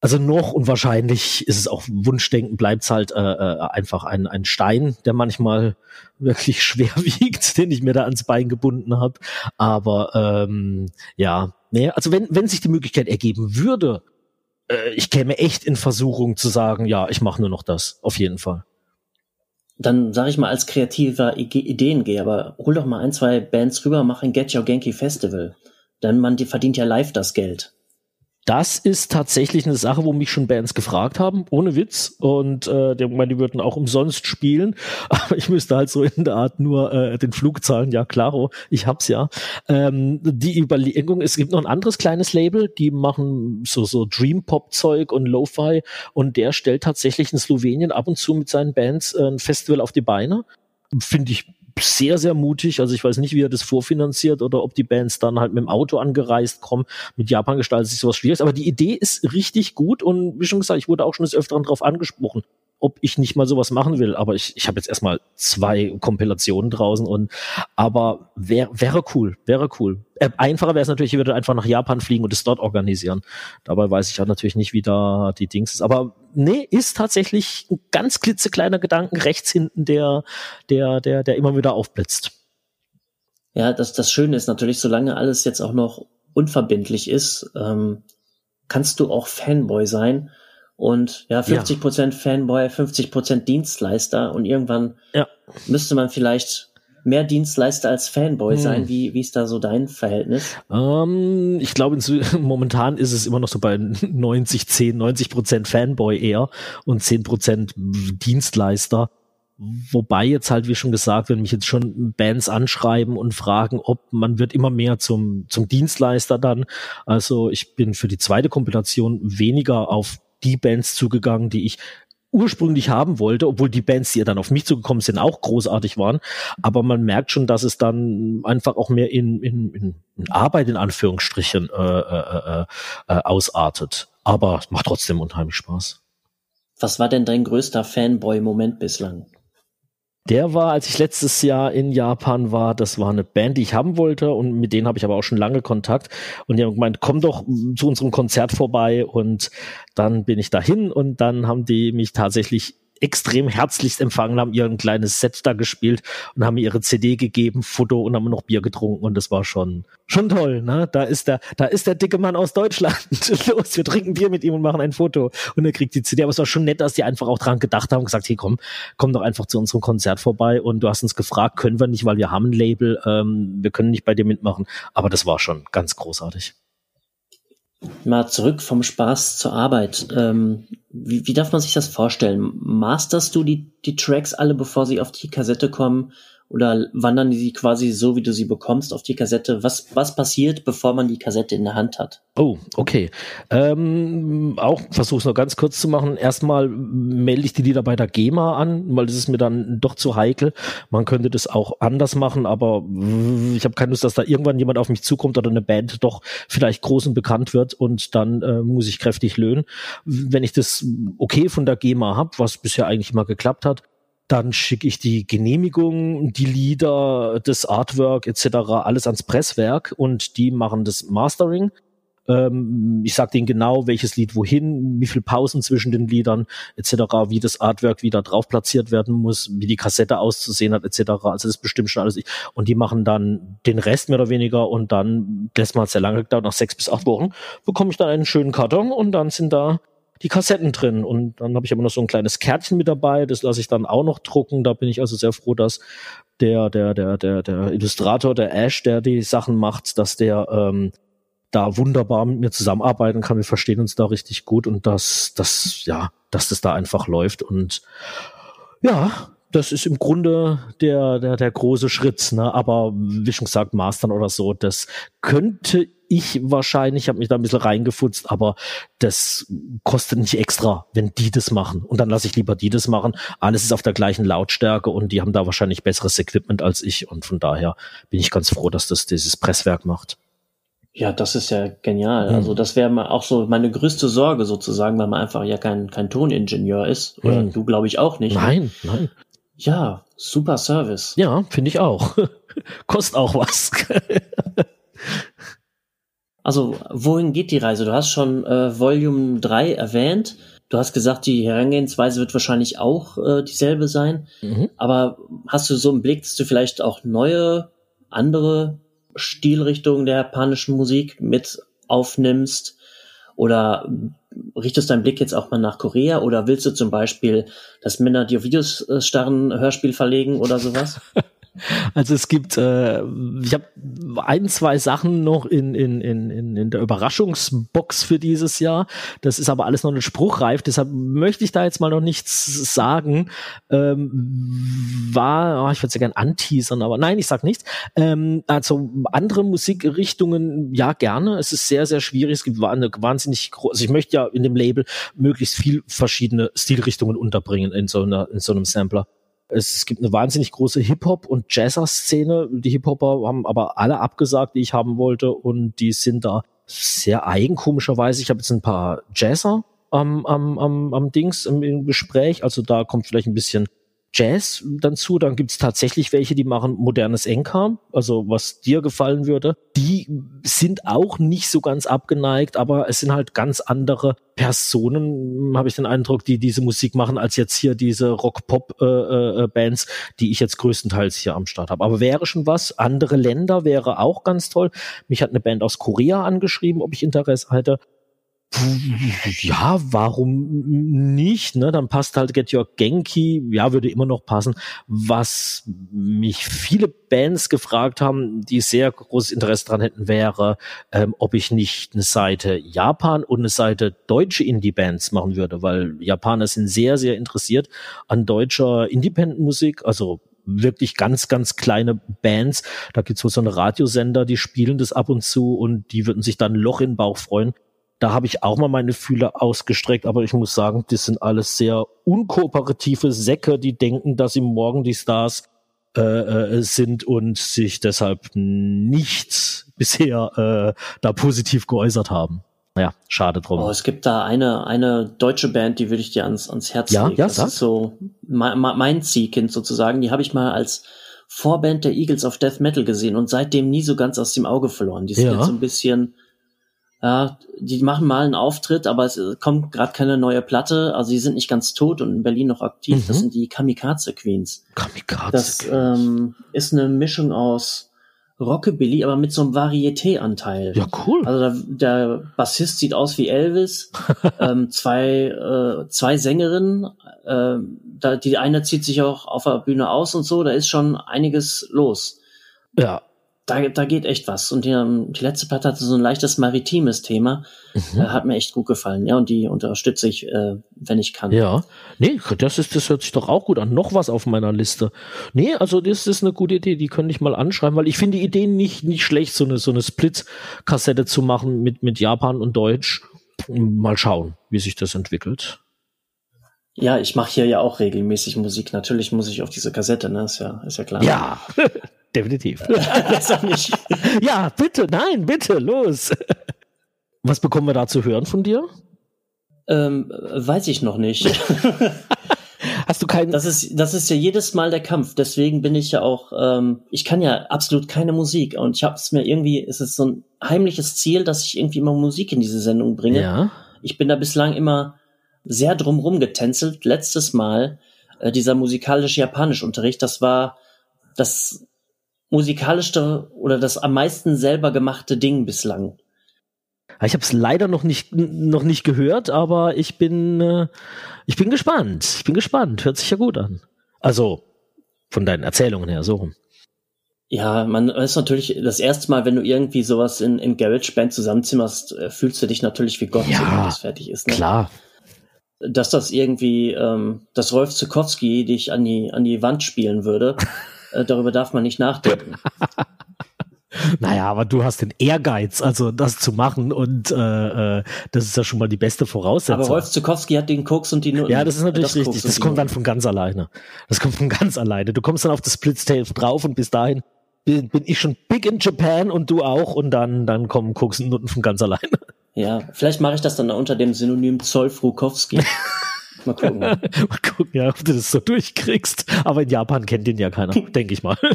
also noch und wahrscheinlich ist es auch Wunschdenken, bleibt es halt äh, äh, einfach ein, ein Stein, der manchmal wirklich schwer wiegt, den ich mir da ans Bein gebunden habe. Aber ähm, ja, nee, also wenn, wenn sich die Möglichkeit ergeben würde, äh, ich käme echt in Versuchung zu sagen, ja, ich mache nur noch das, auf jeden Fall. Dann sage ich mal als kreativer Ideengeber, hol doch mal ein, zwei Bands rüber, mach ein Get Your Genki Festival. Denn man die verdient ja live das Geld das ist tatsächlich eine Sache, wo mich schon Bands gefragt haben, ohne Witz. Und äh, die, die würden auch umsonst spielen. Aber ich müsste halt so in der Art nur äh, den Flug zahlen. Ja, klaro, ich hab's ja. Ähm, die Überlegung, es gibt noch ein anderes kleines Label, die machen so, so Dream-Pop-Zeug und Lo-Fi. Und der stellt tatsächlich in Slowenien ab und zu mit seinen Bands äh, ein Festival auf die Beine. Finde ich sehr, sehr mutig. Also ich weiß nicht, wie er das vorfinanziert oder ob die Bands dann halt mit dem Auto angereist kommen. Mit Japan gestaltet sich sowas schwierig. Aber die Idee ist richtig gut und wie schon gesagt, ich wurde auch schon des Öfteren darauf angesprochen ob ich nicht mal sowas machen will. Aber ich, ich habe jetzt erstmal zwei Kompilationen draußen und aber wär, wäre cool, wäre cool. Äh, einfacher wäre es natürlich, ich würde einfach nach Japan fliegen und es dort organisieren. Dabei weiß ich auch natürlich nicht, wie da die Dings ist. Aber nee, ist tatsächlich ein ganz klitzekleiner Gedanken rechts hinten, der, der, der, der immer wieder aufblitzt. Ja, das, das Schöne ist natürlich, solange alles jetzt auch noch unverbindlich ist, ähm, kannst du auch Fanboy sein und ja, 50 Prozent ja. Fanboy, 50 Prozent Dienstleister und irgendwann ja. müsste man vielleicht mehr Dienstleister als Fanboy hm. sein. Wie, wie ist da so dein Verhältnis? Ähm, ich glaube, momentan ist es immer noch so bei 90, 10, 90 Prozent Fanboy eher und 10 Prozent Dienstleister. Wobei jetzt halt, wie schon gesagt, wenn mich jetzt schon Bands anschreiben und fragen, ob man wird immer mehr zum, zum Dienstleister dann. Also ich bin für die zweite Kompilation weniger auf die Bands zugegangen, die ich ursprünglich haben wollte, obwohl die Bands, die ja dann auf mich zugekommen sind, auch großartig waren. Aber man merkt schon, dass es dann einfach auch mehr in, in, in, Arbeit in Anführungsstrichen äh, äh, äh, äh, ausartet. Aber es macht trotzdem unheimlich Spaß. Was war denn dein größter Fanboy-Moment bislang? Der war, als ich letztes Jahr in Japan war, das war eine Band, die ich haben wollte und mit denen habe ich aber auch schon lange Kontakt. Und die haben gemeint, komm doch zu unserem Konzert vorbei und dann bin ich dahin und dann haben die mich tatsächlich extrem herzlichst empfangen, haben ihr ein kleines Set da gespielt und haben mir ihre CD gegeben, Foto und haben noch Bier getrunken und das war schon schon toll, ne? Da ist der da ist der dicke Mann aus Deutschland. Los, wir trinken Bier mit ihm und machen ein Foto und er kriegt die CD, aber es war schon nett, dass die einfach auch dran gedacht haben und gesagt, hey, komm, komm doch einfach zu unserem Konzert vorbei und du hast uns gefragt, können wir nicht, weil wir haben ein Label, ähm, wir können nicht bei dir mitmachen, aber das war schon ganz großartig. Mal zurück vom Spaß zur Arbeit. Ähm, wie, wie darf man sich das vorstellen? Masterst du die, die Tracks alle, bevor sie auf die Kassette kommen? Oder wandern die quasi so, wie du sie bekommst, auf die Kassette? Was, was passiert, bevor man die Kassette in der Hand hat? Oh, okay. Ähm, auch versuche es noch ganz kurz zu machen. Erstmal melde ich die Lieder bei der GEMA an, weil das ist mir dann doch zu heikel. Man könnte das auch anders machen, aber ich habe keine Lust, dass da irgendwann jemand auf mich zukommt oder eine Band doch vielleicht groß und bekannt wird und dann äh, muss ich kräftig löhnen. Wenn ich das okay von der GEMA habe, was bisher eigentlich immer geklappt hat, dann schicke ich die Genehmigung, die Lieder, das Artwork etc. alles ans Presswerk und die machen das Mastering. Ähm, ich sage denen genau, welches Lied wohin, wie viel Pausen zwischen den Liedern etc., wie das Artwork wieder drauf platziert werden muss, wie die Kassette auszusehen hat etc. Also das ist bestimmt schon alles. Und die machen dann den Rest mehr oder weniger und dann, das mal sehr lange gedauert, nach sechs bis acht Wochen, bekomme ich dann einen schönen Karton und dann sind da die Kassetten drin. Und dann habe ich aber noch so ein kleines Kärtchen mit dabei, das lasse ich dann auch noch drucken. Da bin ich also sehr froh, dass der, der, der, der, der Illustrator, der Ash, der die Sachen macht, dass der ähm, da wunderbar mit mir zusammenarbeiten kann. Wir verstehen uns da richtig gut und dass, dass, ja, dass das da einfach läuft. Und ja, das ist im Grunde der, der, der große Schritt, ne? Aber wie schon gesagt, Mastern oder so, das könnte ich wahrscheinlich, habe mich da ein bisschen reingefutzt, aber das kostet nicht extra, wenn die das machen. Und dann lasse ich lieber die das machen. Alles ist auf der gleichen Lautstärke und die haben da wahrscheinlich besseres Equipment als ich. Und von daher bin ich ganz froh, dass das dieses Presswerk macht. Ja, das ist ja genial. Mhm. Also das wäre mal auch so meine größte Sorge sozusagen, weil man einfach ja kein, kein Toningenieur ist. Oder mhm. du glaube ich auch nicht. Nein, nein. Ja, super Service. Ja, finde ich auch. Kostet auch was. Also, wohin geht die Reise? Du hast schon äh, Volume 3 erwähnt. Du hast gesagt, die Herangehensweise wird wahrscheinlich auch äh, dieselbe sein. Mhm. Aber hast du so einen Blick, dass du vielleicht auch neue, andere Stilrichtungen der japanischen Musik mit aufnimmst? Oder richtest deinen Blick jetzt auch mal nach Korea? Oder willst du zum Beispiel das Männer, die auf Videos starren, Hörspiel verlegen oder sowas? Also es gibt, äh, ich habe ein, zwei Sachen noch in, in, in, in der Überraschungsbox für dieses Jahr. Das ist aber alles noch nicht spruchreif, deshalb möchte ich da jetzt mal noch nichts sagen. Ähm, war, oh, ich würde es ja gerne anteasern, aber nein, ich sag nichts. Ähm, also andere Musikrichtungen, ja gerne. Es ist sehr, sehr schwierig. Es gibt eine wahnsinnig groß, also ich möchte ja in dem Label möglichst viel verschiedene Stilrichtungen unterbringen in so einer, in so einem Sampler. Es, gibt eine wahnsinnig große Hip-Hop- und Jazzer-Szene. Die Hip-Hopper haben aber alle abgesagt, die ich haben wollte. Und die sind da sehr eigen, komischerweise. Ich habe jetzt ein paar Jazzer am, am, am, am Dings im, im Gespräch. Also da kommt vielleicht ein bisschen Jazz dann zu. Dann gibt's tatsächlich welche, die machen modernes Enkam, also was dir gefallen würde. Die sind auch nicht so ganz abgeneigt, aber es sind halt ganz andere Personen, habe ich den Eindruck, die diese Musik machen, als jetzt hier diese Rock-Pop-Bands, äh, äh, die ich jetzt größtenteils hier am Start habe. Aber wäre schon was. Andere Länder wäre auch ganz toll. Mich hat eine Band aus Korea angeschrieben, ob ich Interesse hätte ja, warum nicht? Ne? Dann passt halt Get Your Genki, ja, würde immer noch passen. Was mich viele Bands gefragt haben, die sehr großes Interesse dran hätten, wäre, ähm, ob ich nicht eine Seite Japan und eine Seite deutsche Indie-Bands machen würde, weil Japaner sind sehr, sehr interessiert an deutscher Independent-Musik, also wirklich ganz, ganz kleine Bands. Da gibt's wohl so eine Radiosender, die spielen das ab und zu und die würden sich dann Loch in den Bauch freuen, da habe ich auch mal meine Fühler ausgestreckt, aber ich muss sagen, das sind alles sehr unkooperative Säcke, die denken, dass sie morgen die Stars äh, äh, sind und sich deshalb nichts bisher äh, da positiv geäußert haben. Naja, schade drum. Oh, es gibt da eine, eine deutsche Band, die würde ich dir ans, ans Herz ja, legen. Ja, das sag. ist so mein, mein Ziehkind sozusagen. Die habe ich mal als Vorband der Eagles of Death Metal gesehen und seitdem nie so ganz aus dem Auge verloren. Die sind Ja. jetzt so ein bisschen ja, die machen mal einen Auftritt, aber es kommt gerade keine neue Platte. Also die sind nicht ganz tot und in Berlin noch aktiv. Das Mhm. sind die Kamikaze Queens. Kamikaze. Das ähm, ist eine Mischung aus Rockabilly, aber mit so einem Varieté-Anteil. ja, cool. Also der, der Bassist sieht aus wie Elvis. ähm, zwei, äh, zwei Sängerinnen. ähm, da, die eine zieht sich auch auf der Bühne aus und so. Da ist schon einiges los ja. Da, da geht echt was. Und die, ähm, die letzte Platte hatte so ein leichtes maritimes Thema. Mhm. Äh, hat mir echt gut gefallen. Ja, und die unterstütze ich, äh, wenn ich kann. Ja, nee, das ist, das hört sich doch auch gut an. Noch was auf meiner Liste. Nee, also das ist eine gute Idee, die könnte ich mal anschreiben, weil ich finde die Idee nicht, nicht schlecht, so eine, so eine Split-Kassette zu machen mit, mit Japan und Deutsch. Mal schauen, wie sich das entwickelt. Ja, ich mache hier ja auch regelmäßig Musik. Natürlich muss ich auf diese Kassette, ne? Ist ja, ist ja klar. Ja, definitiv. Besser nicht. ja, bitte, nein, bitte, los. Was bekommen wir da zu hören von dir? Ähm, weiß ich noch nicht. Hast du keinen. Das ist, das ist ja jedes Mal der Kampf. Deswegen bin ich ja auch, ähm, ich kann ja absolut keine Musik. Und ich habe es mir irgendwie, es ist so ein heimliches Ziel, dass ich irgendwie immer Musik in diese Sendung bringe. ja. Ich bin da bislang immer sehr drumrum getänzelt. Letztes Mal äh, dieser musikalische Japanischunterricht, das war das musikalischste oder das am meisten selber gemachte Ding bislang. Ich habe es leider noch nicht noch nicht gehört, aber ich bin äh, ich bin gespannt. Ich bin gespannt. Hört sich ja gut an. Also von deinen Erzählungen her so rum. Ja, man ist natürlich das erste Mal, wenn du irgendwie sowas in, in GarageBand zusammenzimmerst, äh, fühlst du dich natürlich wie Gott, Ja, wenn das fertig ist. Ne? Klar. Dass das irgendwie, ähm, dass Rolf Zukowski dich an die, an die Wand spielen würde, äh, darüber darf man nicht nachdenken. Naja, aber du hast den Ehrgeiz, also das zu machen und äh, äh, das ist ja schon mal die beste Voraussetzung. Aber Rolf Zukowski hat den Koks und die Noten. ja, das ist natürlich und richtig. Das kommt dann von ganz alleine. Das kommt von ganz alleine. Du kommst dann auf das Splitstail drauf und bis dahin bin, bin ich schon big in Japan und du auch und dann dann kommen Koks und Nutten von ganz alleine. Ja, vielleicht mache ich das dann unter dem Synonym Zollfrukowski. Mal gucken. mal gucken, ja, ob du das so durchkriegst. Aber in Japan kennt den ja keiner, denke ich mal.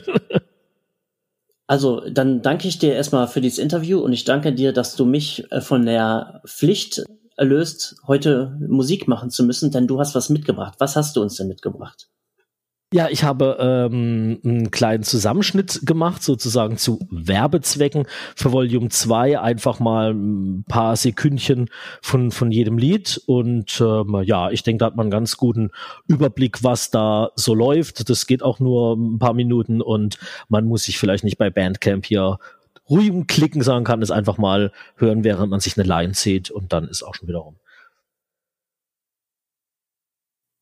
Also, dann danke ich dir erstmal für dieses Interview und ich danke dir, dass du mich äh, von der Pflicht erlöst, heute Musik machen zu müssen, denn du hast was mitgebracht. Was hast du uns denn mitgebracht? Ja, ich habe ähm, einen kleinen Zusammenschnitt gemacht, sozusagen zu Werbezwecken für Volume 2. Einfach mal ein paar Sekündchen von, von jedem Lied. Und ähm, ja, ich denke, da hat man einen ganz guten Überblick, was da so läuft. Das geht auch nur ein paar Minuten und man muss sich vielleicht nicht bei Bandcamp hier rumklicken, sondern kann es einfach mal hören, während man sich eine Line zieht und dann ist auch schon wieder rum.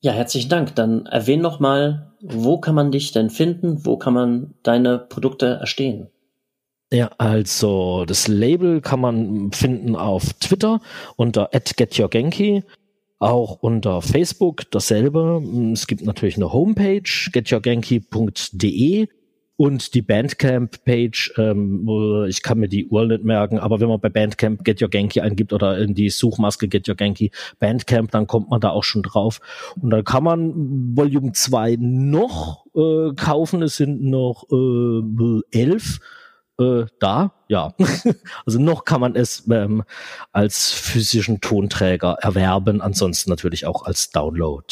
Ja, herzlichen Dank. Dann erwähn noch mal, wo kann man dich denn finden? Wo kann man deine Produkte erstehen? Ja, also das Label kann man finden auf Twitter unter @getyourgenki. auch unter Facebook dasselbe. Es gibt natürlich eine Homepage, getyourgenki.de und die Bandcamp-Page, ähm, ich kann mir die URL nicht merken, aber wenn man bei Bandcamp Get Your Genki eingibt oder in die Suchmaske Get Your Genki Bandcamp, dann kommt man da auch schon drauf. Und dann kann man Volume 2 noch äh, kaufen. Es sind noch äh, elf äh, da, ja. also noch kann man es ähm, als physischen Tonträger erwerben, ansonsten natürlich auch als Download.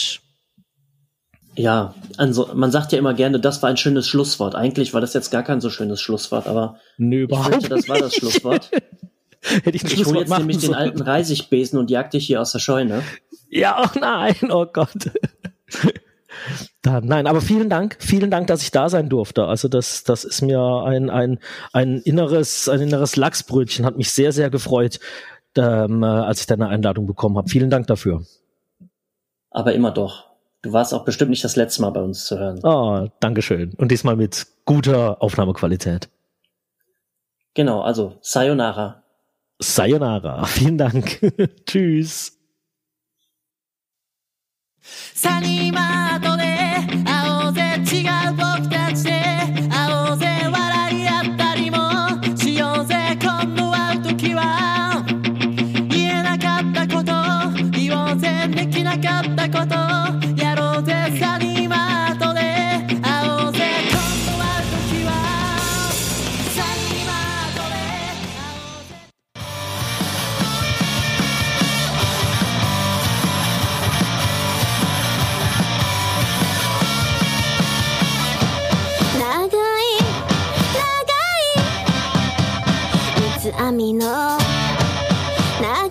Ja, also man sagt ja immer gerne, das war ein schönes Schlusswort. Eigentlich war das jetzt gar kein so schönes Schlusswort, aber Nö, ich finde, das war das Schlusswort. Hätte ich, ich hole jetzt nämlich sollen. den alten Reisigbesen und jag dich hier aus der Scheune. Ja, oh nein, oh Gott. Da, nein, aber vielen Dank, vielen Dank, dass ich da sein durfte. Also das, das ist mir ein, ein, ein inneres, ein inneres Lachsbrötchen, hat mich sehr, sehr gefreut, ähm, als ich deine Einladung bekommen habe. Vielen Dank dafür. Aber immer doch. Du warst auch bestimmt nicht das letzte Mal bei uns zu hören. Oh, Dankeschön. Und diesmal mit guter Aufnahmequalität. Genau, also Sayonara. Sayonara. Vielen Dank. Tschüss. サニーマートで の長い長い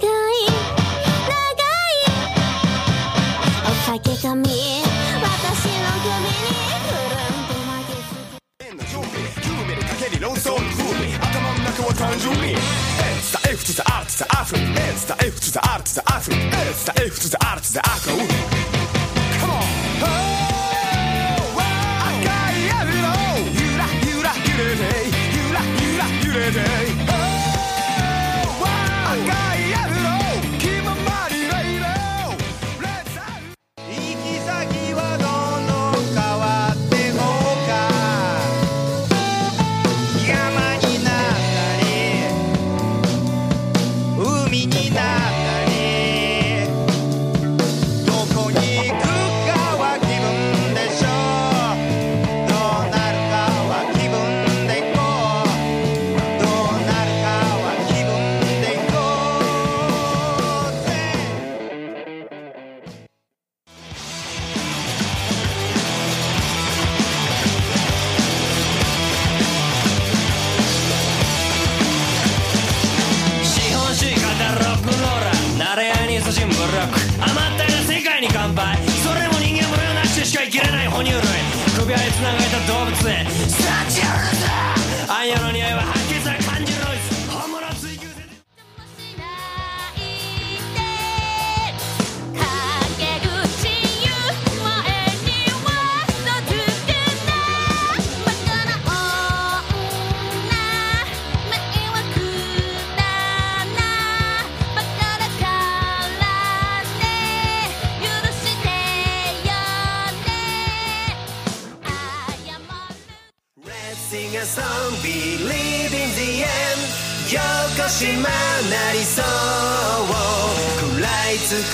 お酒髪私の首にくるんで巻きつけ夢でかける論争の風味頭の中は単純に S と F と the R と the F S と F と the R と the F S と F と the R と the F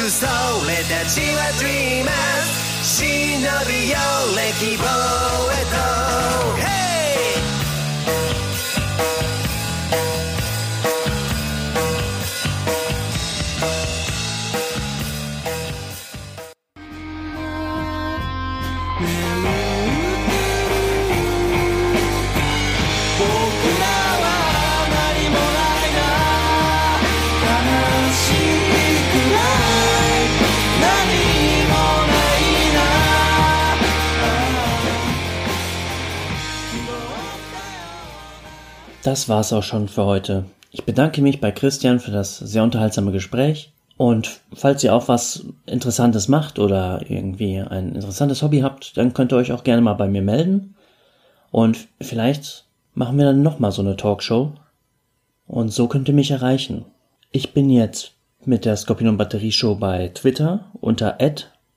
くそ俺たちは Dreamers 忍び寄れ希望へと。Das war's auch schon für heute. Ich bedanke mich bei Christian für das sehr unterhaltsame Gespräch. Und falls ihr auch was Interessantes macht oder irgendwie ein interessantes Hobby habt, dann könnt ihr euch auch gerne mal bei mir melden. Und vielleicht machen wir dann nochmal so eine Talkshow. Und so könnt ihr mich erreichen. Ich bin jetzt mit der Skorpion Batterie Show bei Twitter unter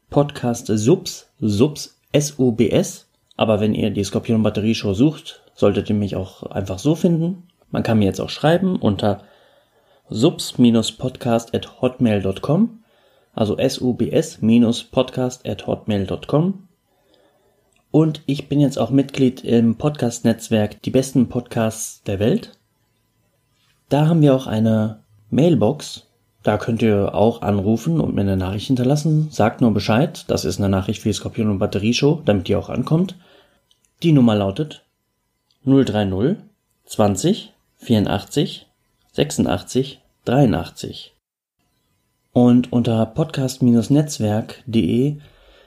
@podcastsubs subs S-U-B-S. Aber wenn ihr die Skorpion Batterie Show sucht, solltet ihr mich auch einfach so finden. Man kann mir jetzt auch schreiben unter subs-podcast@hotmail.com, also subs-podcast@hotmail.com. Und ich bin jetzt auch Mitglied im Podcast-Netzwerk Die besten Podcasts der Welt. Da haben wir auch eine Mailbox. Da könnt ihr auch anrufen und mir eine Nachricht hinterlassen. Sagt nur Bescheid. Das ist eine Nachricht für die Skorpion und Batterie Show, damit die auch ankommt. Die Nummer lautet 030 20 84 86 83. Und unter podcast-netzwerk.de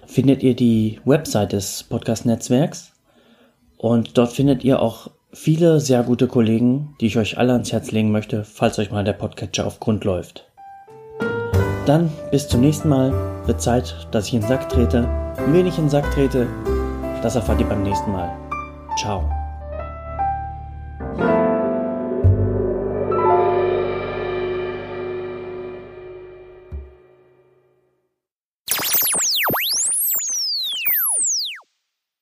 findet ihr die Website des Podcast-Netzwerks. Und dort findet ihr auch viele sehr gute Kollegen, die ich euch alle ans Herz legen möchte, falls euch mal der Podcatcher auf Grund läuft. Dann bis zum nächsten Mal. Wird Zeit, dass ich in den Sack trete. Wen ich in den Sack trete, das erfahrt ihr beim nächsten Mal. Ciao.